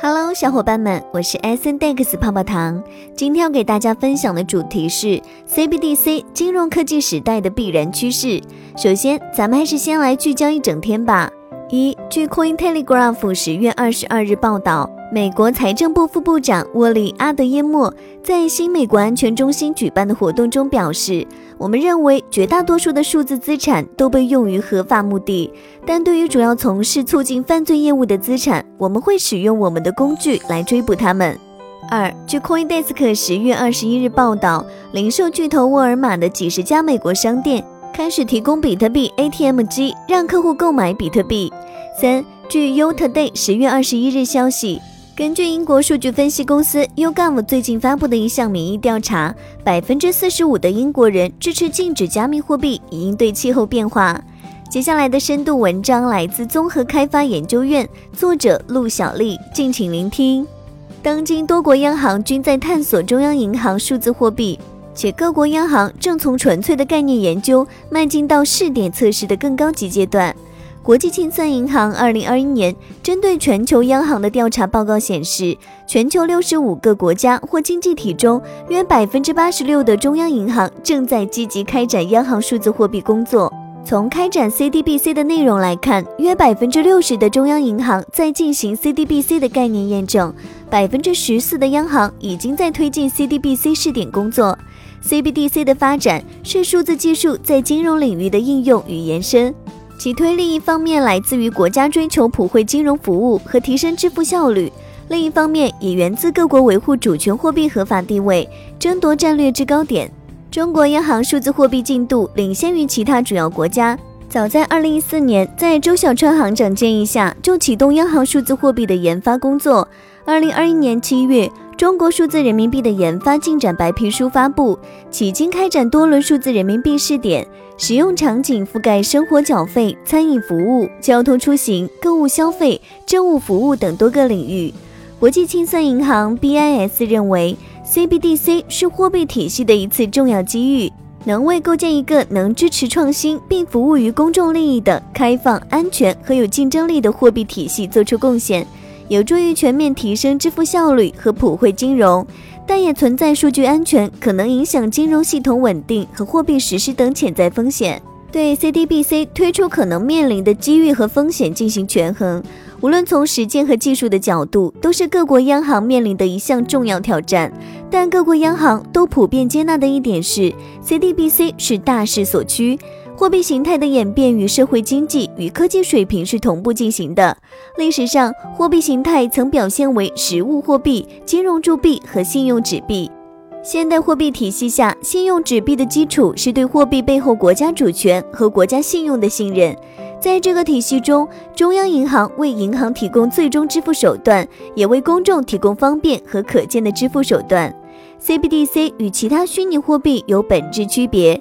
Hello，小伙伴们，我是 S N Dex 泡泡糖。今天要给大家分享的主题是 CBDC 金融科技时代的必然趋势。首先，咱们还是先来聚焦一整天吧。一，据 Coin Telegraph 十月二十二日报道。美国财政部副部长沃利·阿德耶莫在新美国安全中心举办的活动中表示：“我们认为绝大多数的数字资产都被用于合法目的，但对于主要从事促进犯罪业务的资产，我们会使用我们的工具来追捕他们。”二，据 CoinDesk 十月二十一日报道，零售巨头沃尔玛的几十家美国商店开始提供比特币 ATM 机，让客户购买比特币。三，据 U Today 十月二十一日消息。根据英国数据分析公司 YouGov 最近发布的一项民意调查，百分之四十五的英国人支持禁止加密货币以应对气候变化。接下来的深度文章来自综合开发研究院，作者陆小丽，敬请聆听。当今多国央行均在探索中央银行数字货币，且各国央行正从纯粹的概念研究迈进到试点测试的更高级阶段。国际清算银行二零二一年针对全球央行的调查报告显示，全球六十五个国家或经济体中，约百分之八十六的中央银行正在积极开展央行数字货币工作。从开展 CDBC 的内容来看，约百分之六十的中央银行在进行 CDBC 的概念验证，百分之十四的央行已经在推进 CDBC 试点工作。CBDC 的发展是数字技术在金融领域的应用与延伸。其推力一方面来自于国家追求普惠金融服务和提升支付效率，另一方面也源自各国维护主权货币合法地位、争夺战略制高点。中国央行数字货币进度领先于其他主要国家，早在2014年，在周小川行长建议下，就启动央行数字货币的研发工作。2021年7月。中国数字人民币的研发进展白皮书发布，迄今开展多轮数字人民币试点，使用场景覆盖生活缴费、餐饮服务、交通出行、购物消费、政务服务等多个领域。国际清算银行 BIS 认为，CBDC 是货币体系的一次重要机遇，能为构建一个能支持创新并服务于公众利益的开放、安全和有竞争力的货币体系做出贡献。有助于全面提升支付效率和普惠金融，但也存在数据安全可能影响金融系统稳定和货币实施等潜在风险。对 CDBC 推出可能面临的机遇和风险进行权衡，无论从实践和技术的角度，都是各国央行面临的一项重要挑战。但各国央行都普遍接纳的一点是，CDBC 是大势所趋。货币形态的演变与社会经济与科技水平是同步进行的。历史上，货币形态曾表现为实物货币、金融铸币和信用纸币。现代货币体系下，信用纸币的基础是对货币背后国家主权和国家信用的信任。在这个体系中，中央银行为银行提供最终支付手段，也为公众提供方便和可见的支付手段。CBDC 与其他虚拟货币有本质区别。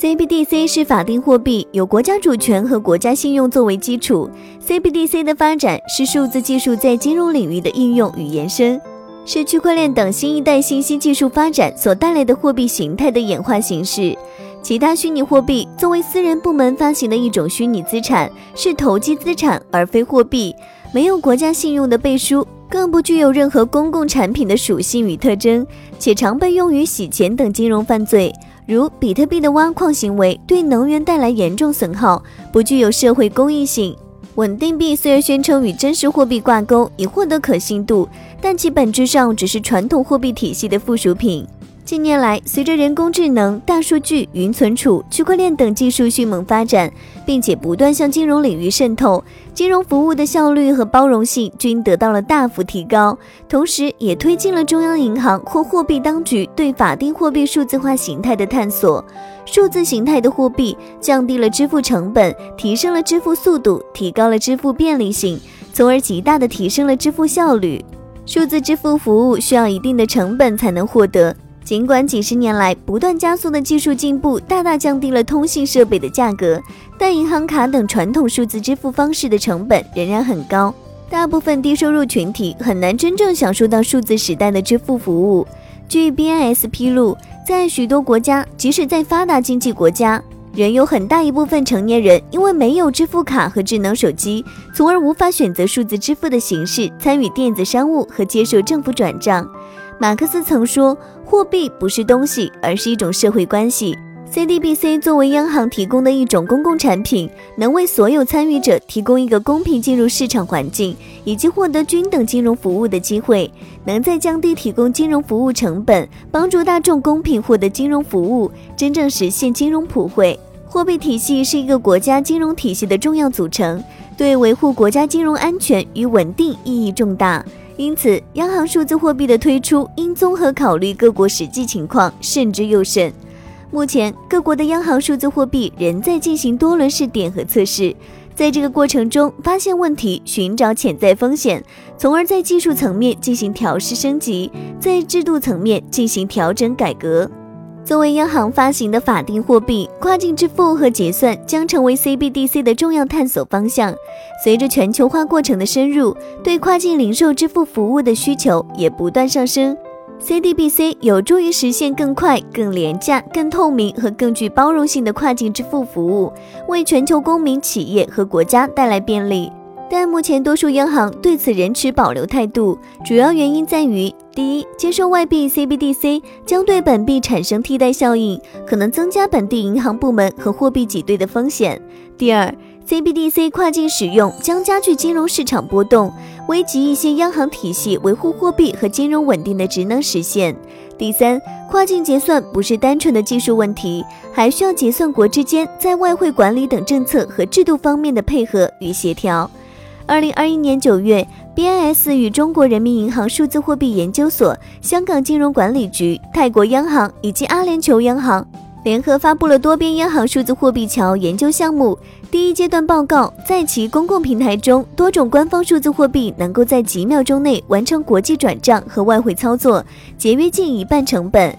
CBDC 是法定货币，有国家主权和国家信用作为基础。CBDC 的发展是数字技术在金融领域的应用与延伸，是区块链等新一代信息技术发展所带来的货币形态的演化形式。其他虚拟货币作为私人部门发行的一种虚拟资产，是投机资产而非货币，没有国家信用的背书，更不具有任何公共产品的属性与特征，且常被用于洗钱等金融犯罪。如比特币的挖矿行为对能源带来严重损耗，不具有社会公益性。稳定币虽然宣称与真实货币挂钩，以获得可信度，但其本质上只是传统货币体系的附属品。近年来，随着人工智能、大数据、云存储、区块链等技术迅猛发展，并且不断向金融领域渗透，金融服务的效率和包容性均得到了大幅提高，同时也推进了中央银行或货币当局对法定货币数字化形态的探索。数字形态的货币降低了支付成本，提升了支付速度，提高了支付便利性，从而极大地提升了支付效率。数字支付服务需要一定的成本才能获得。尽管几十年来不断加速的技术进步大大降低了通信设备的价格，但银行卡等传统数字支付方式的成本仍然很高，大部分低收入群体很难真正享受到数字时代的支付服务。据 BIS 披露，在许多国家，即使在发达经济国家，仍有很大一部分成年人因为没有支付卡和智能手机，从而无法选择数字支付的形式参与电子商务和接受政府转账。马克思曾说：“货币不是东西，而是一种社会关系。” CDBC 作为央行提供的一种公共产品，能为所有参与者提供一个公平进入市场环境以及获得均等金融服务的机会，能在降低提供金融服务成本，帮助大众公平获得金融服务，真正实现金融普惠。货币体系是一个国家金融体系的重要组成，对维护国家金融安全与稳定意义重大。因此，央行数字货币的推出应综合考虑各国实际情况，慎之又慎。目前，各国的央行数字货币仍在进行多轮试点和测试，在这个过程中发现问题，寻找潜在风险，从而在技术层面进行调试升级，在制度层面进行调整改革。作为央行发行的法定货币，跨境支付和结算将成为 CBDC 的重要探索方向。随着全球化过程的深入，对跨境零售支付服务的需求也不断上升。CDBC 有助于实现更快、更廉价、更透明和更具包容性的跨境支付服务，为全球公民、企业和国家带来便利。但目前多数央行对此仍持保留态度，主要原因在于：第一，接受外币 CBDC 将对本币产生替代效应，可能增加本地银行部门和货币挤兑的风险；第二，CBDC 跨境使用将加剧金融市场波动，危及一些央行体系维护货币和金融稳定的职能实现。第三，跨境结算不是单纯的技术问题，还需要结算国之间在外汇管理等政策和制度方面的配合与协调。二零二一年九月，BIS 与中国人民银行数字货币研究所、香港金融管理局、泰国央行以及阿联酋央行。联合发布了多边央行数字货币桥研究项目第一阶段报告，在其公共平台中，多种官方数字货币能够在几秒钟内完成国际转账和外汇操作，节约近一半成本。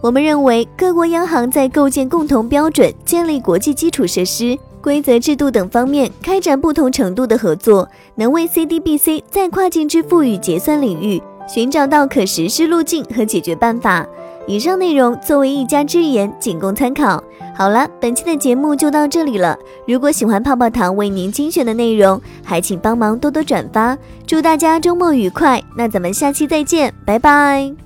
我们认为，各国央行在构建共同标准、建立国际基础设施、规则制度等方面开展不同程度的合作，能为 CDBC 在跨境支付与结算领域寻找到可实施路径和解决办法。以上内容作为一家之言，仅供参考。好了，本期的节目就到这里了。如果喜欢泡泡糖为您精选的内容，还请帮忙多多转发。祝大家周末愉快！那咱们下期再见，拜拜。